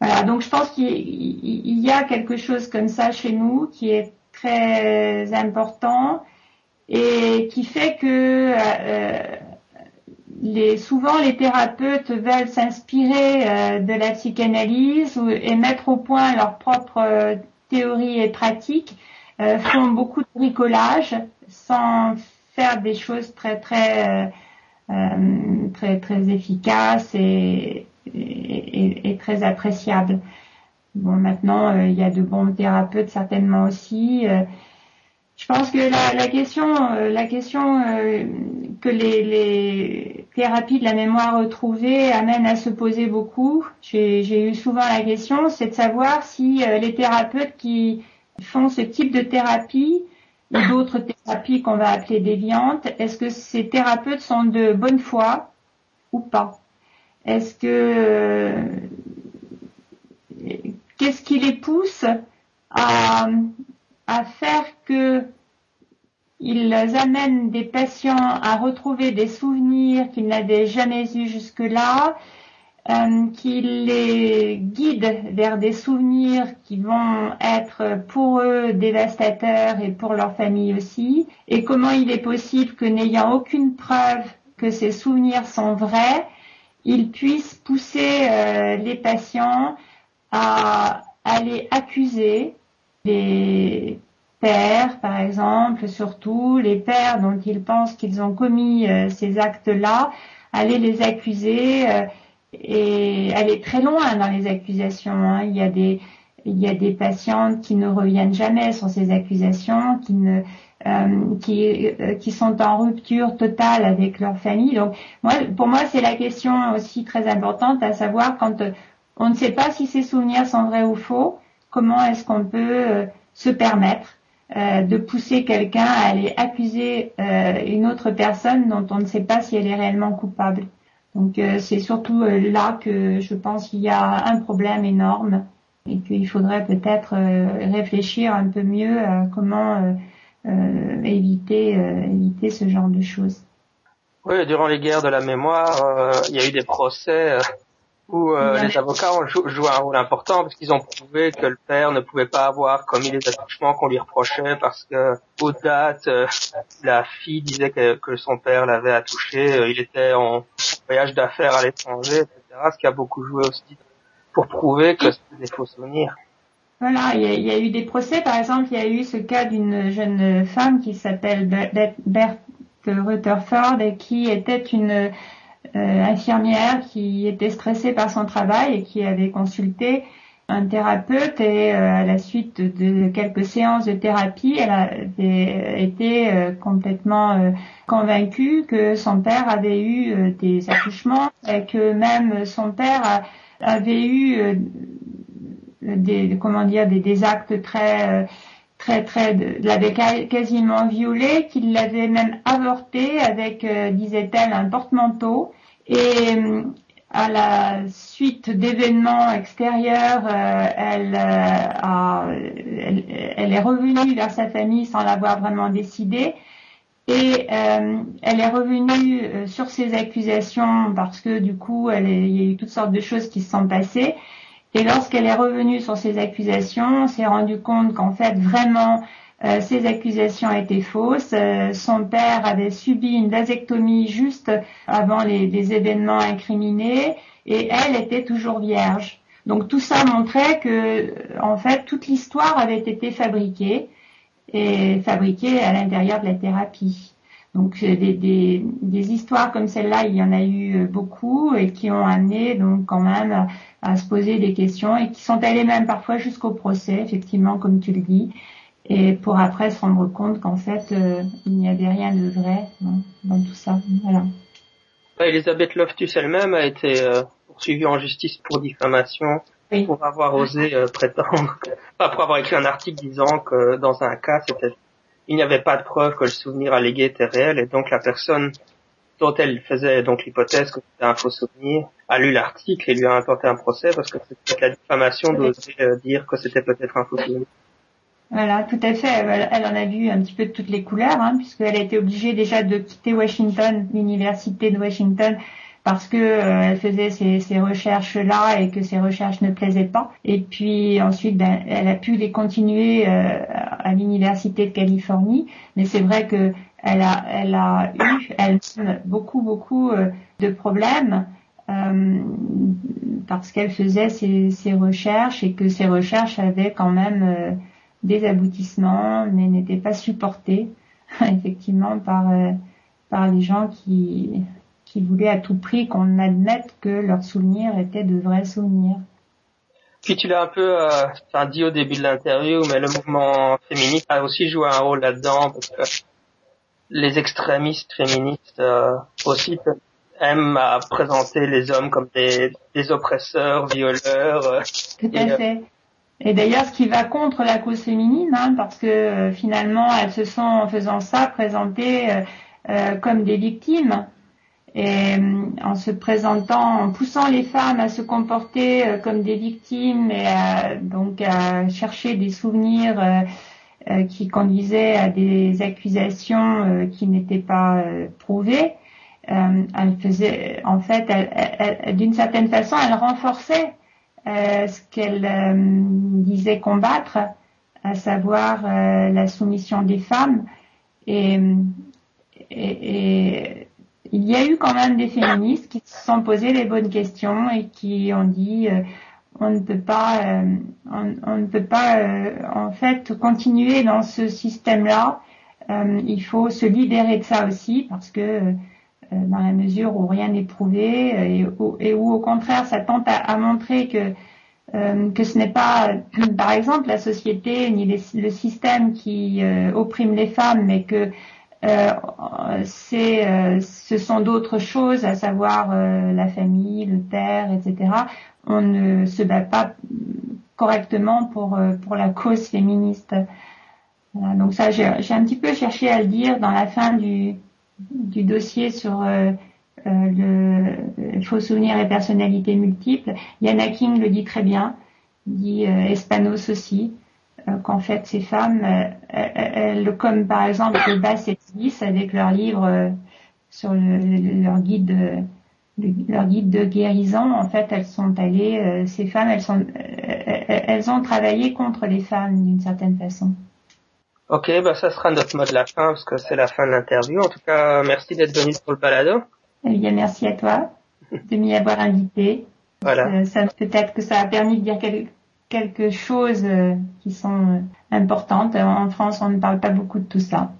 voilà, donc je pense qu'il y a quelque chose comme ça chez nous qui est très important et qui fait que euh, les, souvent les thérapeutes veulent s'inspirer euh, de la psychanalyse et mettre au point leurs propres euh, théories et pratiques, font beaucoup de bricolage sans faire des choses très très très très efficaces et, est, très appréciable. Bon, maintenant, euh, il y a de bons thérapeutes certainement aussi. Euh, je pense que la, question, la question euh, que les, thérapies de la mémoire retrouvée amènent à se poser beaucoup, j'ai eu souvent la question, c'est de savoir si les thérapeutes qui font ce type de thérapie ou d'autres thérapies qu'on va appeler déviantes, est-ce que ces thérapeutes sont de bonne foi ou pas? Est-ce que euh, qu'est-ce qui les pousse à, faire que ils amènent des patients à retrouver des souvenirs qu'ils n'avaient jamais eus jusque-là, euh, qu'ils les guident vers des souvenirs qui vont être pour eux dévastateurs et pour leur famille aussi, et comment il est possible que n'ayant aucune preuve que ces souvenirs sont vrais, ils puissent pousser euh, les patients à aller accuser les pères, par exemple, surtout les pères dont ils pensent qu'ils ont commis euh, ces actes-là, aller les accuser euh, et aller très loin dans les accusations. Hein. Il y a des il y a des patientes qui ne reviennent jamais sur ces accusations, qui ne euh, qui, euh, qui sont en rupture totale avec leur famille. Donc moi, pour moi, c'est la question aussi très importante à savoir quand euh, on ne sait pas si ces souvenirs sont vrais ou faux, comment est-ce qu'on peut se permettre de pousser quelqu'un à aller accuser une autre personne dont on ne sait pas si elle est réellement coupable. Donc c'est surtout là que je pense qu'il y a un problème énorme et qu'il faudrait peut-être réfléchir un peu mieux à comment euh, éviter, euh, éviter ce genre de choses. Oui, durant les guerres de la mémoire, euh, il y a eu des procès où les avocats ont joué un rôle important parce qu'ils ont prouvé que le père ne pouvait pas avoir commis les attouchements qu'on lui reprochait parce que aux dates, la fille disait que, que son père l'avait attouché, il était en voyage d'affaires à l'étranger, etc. Ce qui a beaucoup joué aussi pour prouver que c'était des faux souvenirs. Voilà, il y, a, eu des procès, par exemple, il y a eu ce cas d'une jeune femme qui s'appelle Berthe Rutherford et qui était une euh, infirmière qui était stressée par son travail et qui avait consulté un thérapeute et euh, à la suite de quelques séances de thérapie, elle avait été euh, complètement convaincue que son père avait eu des accouchements et que même son père avait eu des comment dire des, actes très euh, très très l'avait quasiment violé, qu'il l'avait même avorté avec euh, disait-elle un porte-manteau et euh, à la suite d'événements extérieurs, elle, est revenue vers sa famille sans l'avoir vraiment décidé. Et elle est revenue sur ses accusations parce que du coup, il y a eu toutes sortes de choses qui se sont passées. Et lorsqu'elle est revenue sur ces accusations, on s'est rendu compte qu'en fait, vraiment, euh, ces accusations étaient fausses. Euh, son père avait subi une vasectomie juste avant les, les, événements incriminés et elle était toujours vierge. Donc tout ça montrait que, en fait, toute l'histoire avait été fabriquée et fabriquée à l'intérieur de la thérapie. Donc euh, des, des, des histoires comme celle-là, il y en a eu beaucoup et qui ont amené donc quand même à se poser des questions et qui sont allés même parfois jusqu'au procès, effectivement, comme tu le dis, et pour après se rendre compte qu'en fait, euh, il n'y avait rien de vrai dans tout ça. Voilà. Elisabeth Loftus elle-même a été euh, poursuivie en justice pour diffamation pour avoir osé euh, prétendre, [LAUGHS] pas pour avoir écrit un article disant que dans un cas, c'était, il n'y avait pas de preuve que le souvenir allégué était réel et donc la personne dont elle faisait donc l'hypothèse que c'était un faux souvenir, a lu l'article et lui a intenté un procès parce que c'était la diffamation d'oser euh, dire que c'était peut-être un faux souvenir. Voilà, tout à fait. Elle, en a vu un petit peu de toutes les couleurs, hein, puisqu'elle a été obligée déjà de quitter Washington, l'université de Washington, parce que euh, elle faisait ces, recherches là et que ces recherches ne plaisaient pas. Et puis ensuite, ben, elle a pu les continuer euh, à l'université de Californie. Mais c'est vrai que elle a, elle a eu elle beaucoup beaucoup euh, de problèmes euh, parce qu'elle faisait ses, ses, recherches et que ses recherches avaient quand même euh, des aboutissements mais n'étaient pas supportées [LAUGHS] effectivement par par les gens qui qui voulaient à tout prix qu'on admette que leurs souvenirs étaient de vrais souvenirs. Puis tu l'as un peu euh, dit au début de l'interview, mais le mouvement féministe a aussi joué un rôle là-dedans parce que les extrémistes féministes euh, aussi aiment à présenter les hommes comme des, des oppresseurs, violeurs. Euh, Tout à fait. Et d'ailleurs, ce qui va contre la cause féminine, hein, parce que euh, finalement, elles se sont, en faisant ça, présentées comme des victimes. Et en se présentant, en poussant les femmes à se comporter comme des victimes et donc à chercher des souvenirs euh, qui conduisait à des accusations euh, qui n'étaient pas euh, prouvées. elle faisait, en fait, d'une certaine façon, elle renforçait ce qu'elle disait combattre, à savoir la soumission des femmes. Et, et, il y a eu quand même des féministes qui se sont posées les bonnes questions et qui ont dit on ne peut pas, euh, on, ne peut pas euh, en fait continuer dans ce système-là. Euh, il faut se libérer de ça aussi parce que dans la mesure où rien n'est prouvé et, où, au contraire ça tente à, montrer que euh, que ce n'est pas, par exemple, la société ni le système qui euh, opprime les femmes, mais que euh, c'est, ce sont d'autres choses, à savoir la famille, le père, etc. On ne se bat pas correctement pour pour la cause féministe. donc ça, j'ai un petit peu cherché à le dire dans la fin du du dossier sur euh, le faux souvenir et personnalité multiples. Yana King le dit très bien, dit euh, Espanos aussi, euh, qu'en fait ces femmes, elles, comme par exemple le Bass et avec leur livre sur leur guide leur guide de guérison, en fait, elles sont allées, ces femmes, elles sont, elles ont travaillé contre les femmes d'une certaine façon. Ok, bah ça sera notre mot de la fin parce que c'est la fin de l'interview. En tout cas, merci d'être venu pour le balado. Eh bien, merci à toi de m'y avoir invité. Voilà. Euh, ça, peut-être que ça a permis de dire quelque chose euh, qui sont euh, importantes. En France, on ne parle pas beaucoup de tout ça.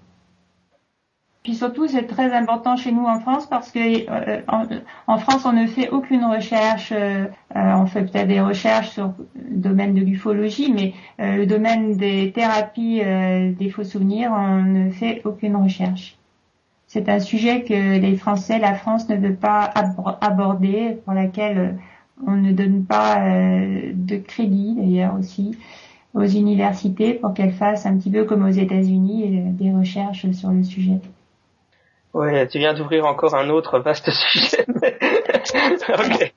Puis surtout, c'est très important chez nous en France parce que en, France, on ne fait aucune recherche. on fait peut-être des recherches sur le domaine de l'ufologie, mais le domaine des thérapies des faux souvenirs, on ne fait aucune recherche c'est un sujet que les Français, la France ne veut pas aborder, pour laquelle euh, on ne donne pas euh, de crédit d'ailleurs aussi aux universités pour qu'elles fassent un petit peu comme aux États-Unis euh, des recherches sur le sujet. Oui, tu viens d'ouvrir encore un autre vaste [LAUGHS] sujet. [LAUGHS] ok.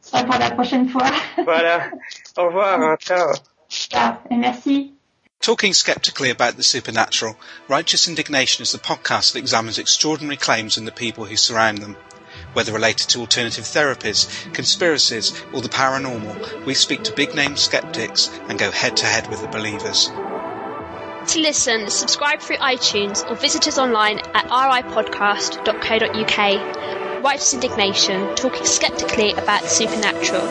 Ça pour la prochaine fois. voilà. Au revoir. Hein. Ciao. Ciao et merci. Talking skeptically about the supernatural, Righteous Indignation is the podcast that examines extraordinary claims and the people who surround them. Whether related to alternative therapies, conspiracies, or the paranormal, we speak to big name skeptics and go head to head with the believers. To listen, subscribe through iTunes or visit us online at ripodcast.co.uk. Righteous Indignation, talking skeptically about the supernatural.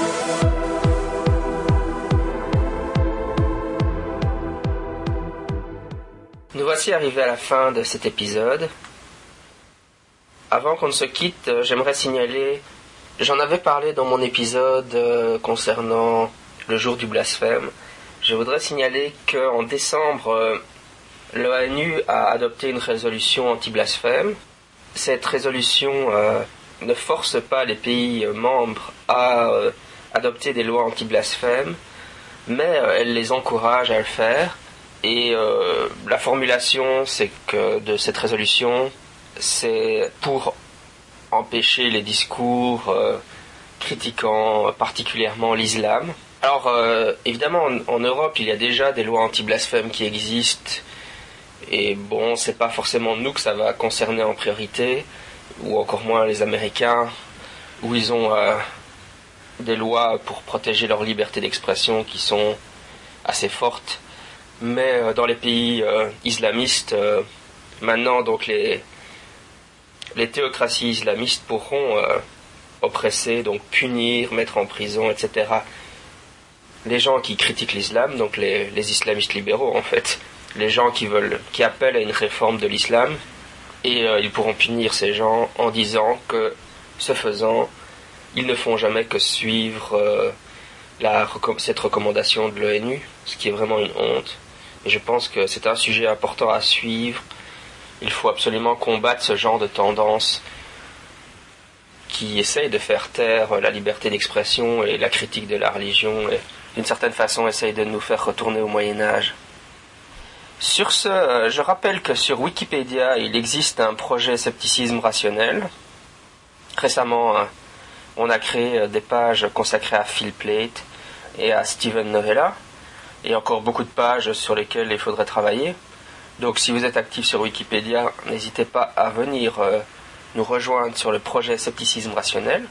Nous voici arrivés à la fin de cet épisode. Avant qu'on ne se quitte, euh, j'aimerais signaler, j'en avais parlé dans mon épisode euh, concernant le jour du blasphème. Je voudrais signaler qu'en décembre, euh, l'ONU a adopté une résolution anti-blasphème. Cette résolution ne force pas les pays membres à adopter des lois anti-blasphème, mais elle les encourage à le faire. Et la formulation c'est que de cette résolution, c'est pour empêcher les discours euh, critiquant particulièrement l'islam. Alors euh, évidemment en, Europe il y a déjà des lois anti-blasphème qui existent et bon c'est pas forcément nous que ça va concerner en priorité ou encore moins les Américains où ils ont des lois pour protéger leur liberté d'expression qui sont assez fortes mais euh, dans les pays euh, islamistes, euh, maintenant, donc les, les théocraties islamistes pourront oppresser, donc punir, mettre en prison, etc. Les gens qui critiquent l'islam, donc les, islamistes libéraux en fait, les gens qui veulent, qui appellent à une réforme de l'islam, et ils pourront punir ces gens en disant que, ce faisant, ils ne font jamais que suivre la, cette recommandation de l'ONU, ce qui est vraiment une honte. Et je pense que c'est un sujet important à suivre. Il faut absolument combattre ce genre de tendance qui essaye de faire taire la liberté d'expression et la critique de la religion et d'une certaine façon essaye de nous faire retourner au Moyen Âge. Sur ce, euh, je rappelle que sur Wikipédia, il existe un projet scepticisme rationnel. Récemment, euh, on a créé euh, des pages consacrées à Phil Plate et à Steven Novella et encore beaucoup de pages sur lesquelles il faudrait travailler. Donc si vous êtes actif sur Wikipédia, n'hésitez pas à venir euh, nous rejoindre sur le projet Scepticisme Rationnel.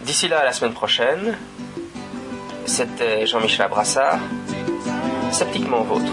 D'ici là, à la semaine prochaine, c'était Jean-Michel Abrassard, sceptiquement vôtre.